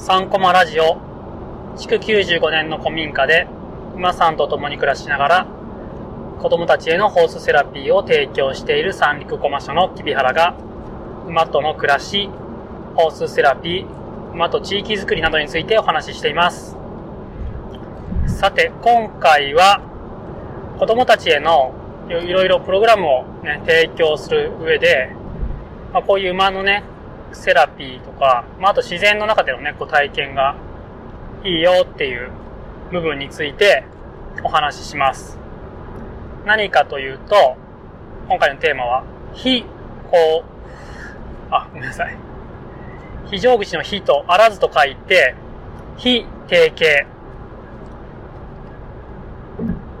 3コマラジオ築95年の古民家で馬さんと共に暮らしながら子供たちへのホースセラピーを提供している三陸コマ署の木原が馬との暮らし、ホースセラピー、馬と地域づくりなどについてお話ししています。さて、今回は子供たちへのいろいろプログラムを、ね、提供する上で、まあ、こういう馬のね、セラピーとか、まあ、あと自然の中でのね、こう体験がいいよっていう部分についてお話しします。何かというと、今回のテーマは、非、こう、あ、ごめんなさい。非常口の非とあらずと書いて、非定型。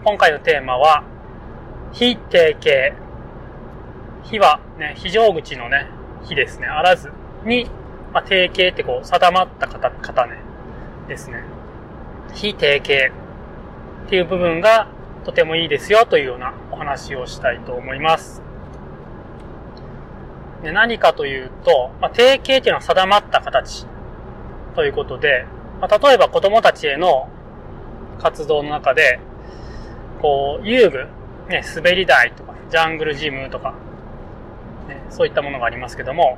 今回のテーマは、非定型。非はね、非常口のね、非ですね、あらずに、まあ、定型ってこう、定まった方、方ね、ですね。非定型っていう部分がとてもいいですよというようなお話をしたいと思います。で何かというと、まあ、定型っていうのは定まった形ということで、まあ、例えば子供たちへの活動の中で、こう、遊具、ね、滑り台とか、ジャングルジムとか、ね、そういったものがありますけども、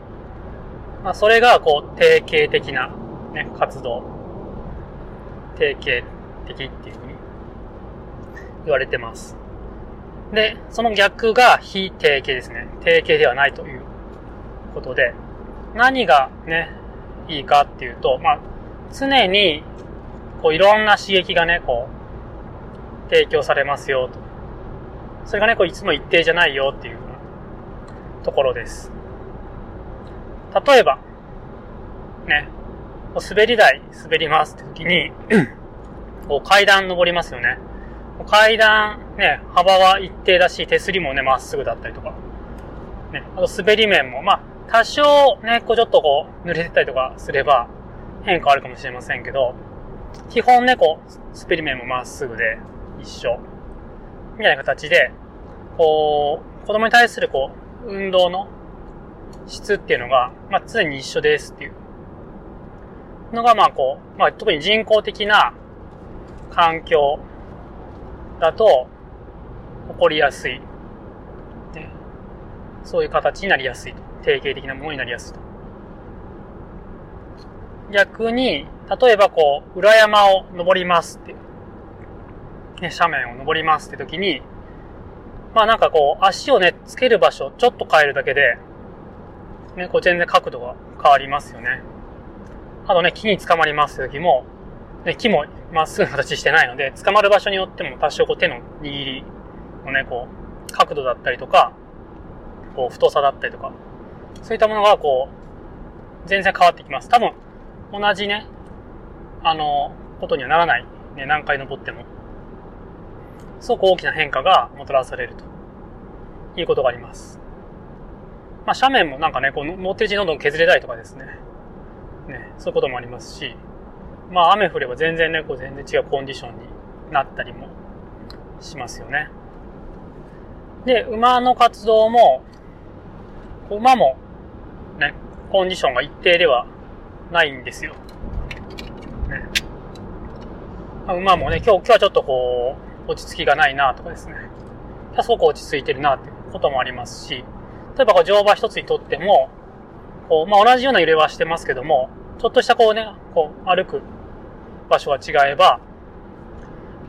まあ、それが、こう、定型的な、ね、活動。定型的っていうふうに言われてます。で、その逆が非定型ですね。定型ではないということで、何がね、いいかっていうと、まあ、常に、こう、いろんな刺激がね、こう、提供されますよと。それがね、こう、いつも一定じゃないよっていうところです。例えば、ね、こう滑り台滑りますって時に、こう階段登りますよね。階段、ね、幅は一定だし、手すりもね、まっすぐだったりとか。ね、あと滑り面も、まあ、多少ね、こうちょっとこう、濡れてたりとかすれば、変化あるかもしれませんけど、基本ね、こう、滑り面もまっすぐで一緒。みたいな形で、こう、子供に対するこう、運動の質っていうのが、まあ、常に一緒ですっていうのが、まあこう、まあ特に人工的な環境だと起こりやすい。ね、そういう形になりやすいと。定型的なものになりやすいと。逆に、例えばこう、裏山を登りますって、ね、斜面を登りますって時に、まあなんかこう、足をね、つける場所ちょっと変えるだけで、ね、こう全然角度が変わりますよね。あとね、木に捕まります時も、ね、木もまっすぐな形してないので、捕まる場所によっても多少こう手の握りのね、こう、角度だったりとか、こう、太さだったりとか、そういったものがこう、全然変わってきます。多分、同じね、あの、ことにはならない。ね、何回登っても。すごく大きな変化がもたらされるということがあります。まあ、斜面もなんかね、こう、乗ってるうちにどんどん削れたりとかですね。ね、そういうこともありますし、まあ雨降れば全然ね、こう全然違うコンディションになったりもしますよね。で、馬の活動も、馬もね、コンディションが一定ではないんですよ。ね。馬もね、今日、今日はちょっとこう、落ち着きがないなとかですね。すごく落ち着いてるなってこともありますし、例えばこう乗馬一つにとっても、こう、まあ、同じような揺れはしてますけども、ちょっとしたこうね、こう、歩く場所が違えば、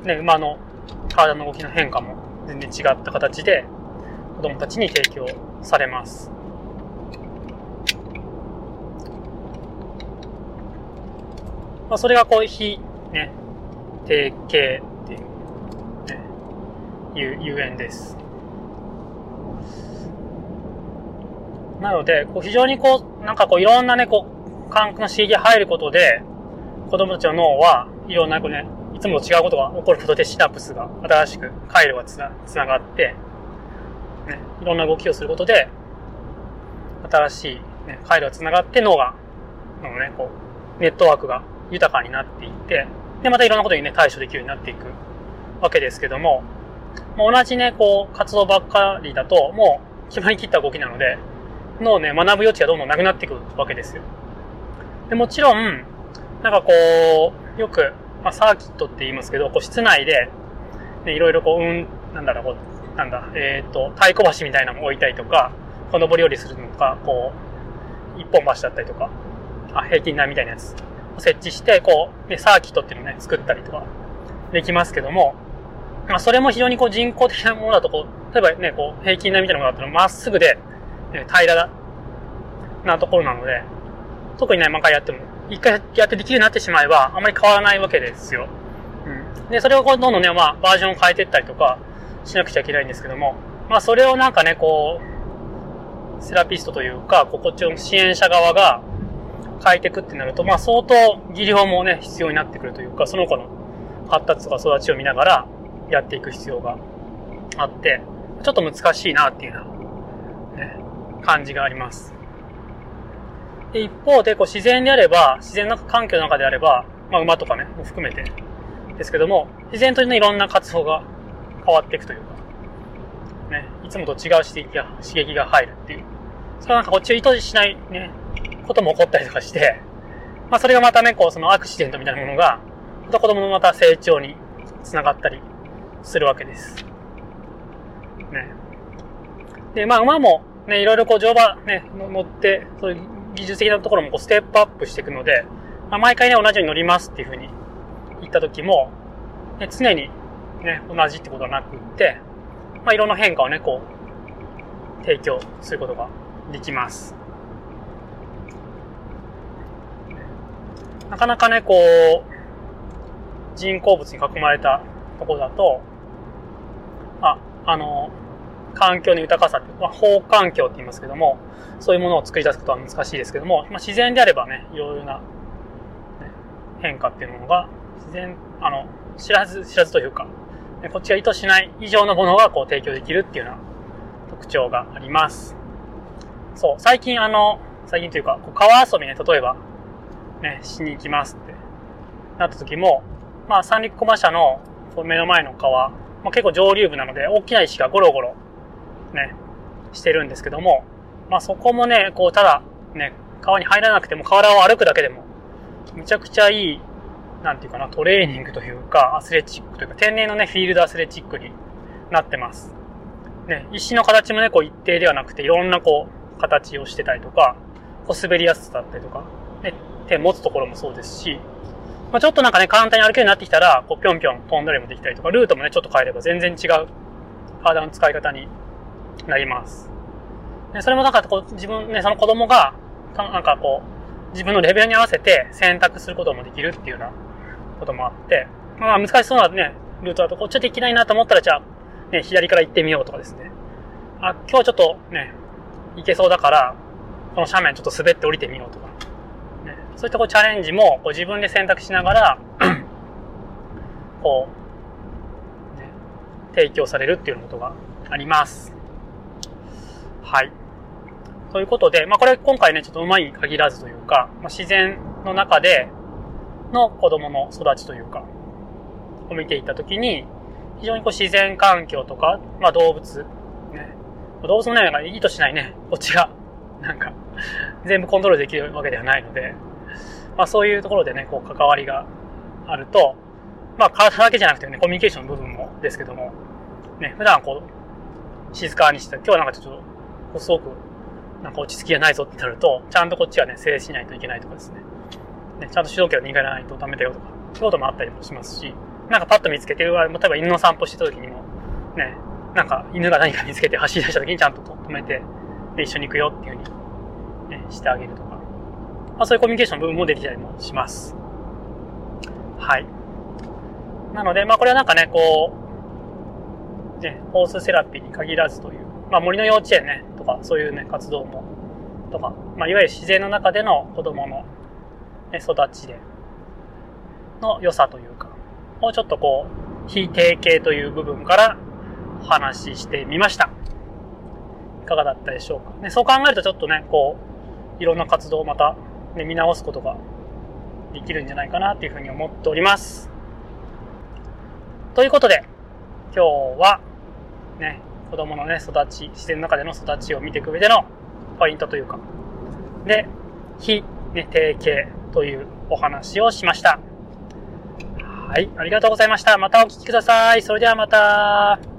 ね、馬の体の動きの変化も全然違った形で、子供たちに提供されます。まあ、それがこう、非、ね、定型っていう、ね、いう、ゆえんです。なので、こう非常にこう、なんかこういろんなね、こう、感覚の刺激が入ることで、子供たちの脳はいろんなこうね、いつもと違うことが起こることでシナプスが新しく回路がつなつながって、ね、いろんな動きをすることで、新しい、ね、回路がつながって脳が、のね、こう、ネットワークが豊かになっていって、で、またいろんなことにね、対処できるようになっていくわけですけども、同じね、こう、活動ばっかりだと、もう決まりきった動きなので、のね、学ぶ余地がどんどんなくなっていくわけですよ。でもちろん、なんかこう、よく、まあ、サーキットって言いますけど、こう室内で、ね、いろいろこう、うん、なんだろう、こう、なんだ、えっ、ー、と、太鼓橋みたいなのも置いたりとか、こう上り下りするのか、こう、一本橋だったりとか、あ、平均台みたいなやつ設置して、こう、ね、サーキットっていうのをね、作ったりとかできますけども、まあ、それも非常にこう人工的なものだと、こう、例えばね、こう、平均台みたいなものだったらまっすぐで、ね、平らなところなので、特にね、何回やっても、一回やってできるようになってしまえば、あまり変わらないわけですよ。うん。で、それをこう、どんどんね、まあ、バージョンを変えていったりとか、しなくちゃいけないんですけども、まあ、それをなんかね、こう、セラピストというか、こっちの支援者側が変えていくってなると、まあ、相当技量もね、必要になってくるというか、その子の発達とか育ちを見ながらやっていく必要があって、ちょっと難しいなっていうような、ね、感じがあります。で一方で、こう自然であれば、自然な環境の中であれば、まあ馬とかね、も含めてですけども、自然とね、いろんな活動が変わっていくというか、ね、いつもと違う刺激が、刺激が入るっていう。それはなんかこっちを意図しないね、ことも起こったりとかして、まあそれがまたね、こうそのアクシデントみたいなものが、また子供のまた成長につながったりするわけです。ね。で、まあ馬もね、いろいろこう乗馬ね、乗って、そういう技術的なところもこうステップアップしていくので、まあ、毎回ね、同じように乗りますっていうふうに言った時も、ね、常にね、同じってことはなくって、まあ、いろんな変化をね、こう、提供することができます。なかなかね、こう、人工物に囲まれたところだと、あ、あの、環境の豊かさって、まあ、法環境って言いますけども、そういうものを作り出すことは難しいですけども、まあ、自然であればね、いろいろな、ね、変化っていうものが、自然、あの、知らず知らずというか、ね、こっちが意図しない以上のものがこう提供できるっていうような特徴があります。そう、最近あの、最近というか、こう川遊びね、例えば、ね、しに行きますってなった時も、まあ三陸駒車の目の前の川、まあ、結構上流部なので、大きな石がゴロゴロね、してるんですけども、まあそこもね、こう、ただ、ね、川に入らなくても、河原を歩くだけでも、めちゃくちゃいい、なんていうかな、トレーニングというか、アスレチックというか、天然のね、フィールドアスレチックになってます。ね、石の形もね、こう一定ではなくて、いろんなこう、形をしてたりとか、こう滑りやすさだったりとか、ね、手持つところもそうですし、まあ、ちょっとなんかね、簡単に歩けるようになってきたら、こう、ぴょんぴょん飛んだりもできたりとか、ルートもね、ちょっと変えれば全然違う体の使い方になります。でそれもなんかこう自分ね、その子供が、なんかこう、自分のレベルに合わせて選択することもできるっていうようなこともあって、まあ難しそうなね、ルートだとこっちはできないなと思ったらじゃあ、ね、左から行ってみようとかですね。あ、今日ちょっとね、行けそうだから、この斜面ちょっと滑って降りてみようとか。ね、そういったこうチャレンジもこう自分で選択しながら こう、ね、提供されるっていうようなことがあります。はい。ということで、まあこれ今回ね、ちょっとうまいに限らずというか、まあ、自然の中での子供の育ちというか、を見ていったときに、非常にこう自然環境とか、まあ動物、ね。動物もね、意図しないね、こっちが、なんか、全部コントロールできるわけではないので、まあそういうところでね、こう関わりがあると、まあ体だけじゃなくてね、コミュニケーションの部分もですけども、ね、普段こう、静かにして、今日はなんかちょっとすごく、なんか落ち着きがないぞってなると、ちゃんとこっちはね、制しないといけないとかですね。ねちゃんと主導権を握らないとダメだよとか、そういうこともあったりもしますし、なんかパッと見つけて、例えば犬の散歩してた時にも、ね、なんか犬が何か見つけて走り出した時にちゃんと止めて、で、一緒に行くよっていうふうに、ね、してあげるとか。まあそういうコミュニケーションの部分もできたりもします。はい。なので、まあこれはなんかね、こう、ね、ホースセラピーに限らずという、まあ森の幼稚園ね、とか、そういうね、活動も、とか、まあ、いわゆる自然の中での子供の、ね、育ちで、の良さというか、もうちょっとこう、非定型という部分からお話ししてみました。いかがだったでしょうか。ね、そう考えるとちょっとね、こう、いろんな活動をまた、ね、見直すことができるんじゃないかなっていうふうに思っております。ということで、今日は、ね、子供のね、育ち、自然の中での育ちを見ていく上でのポイントというか、で、非、ね、定型というお話をしました。はい、ありがとうございました。またお聴きください。それではまた。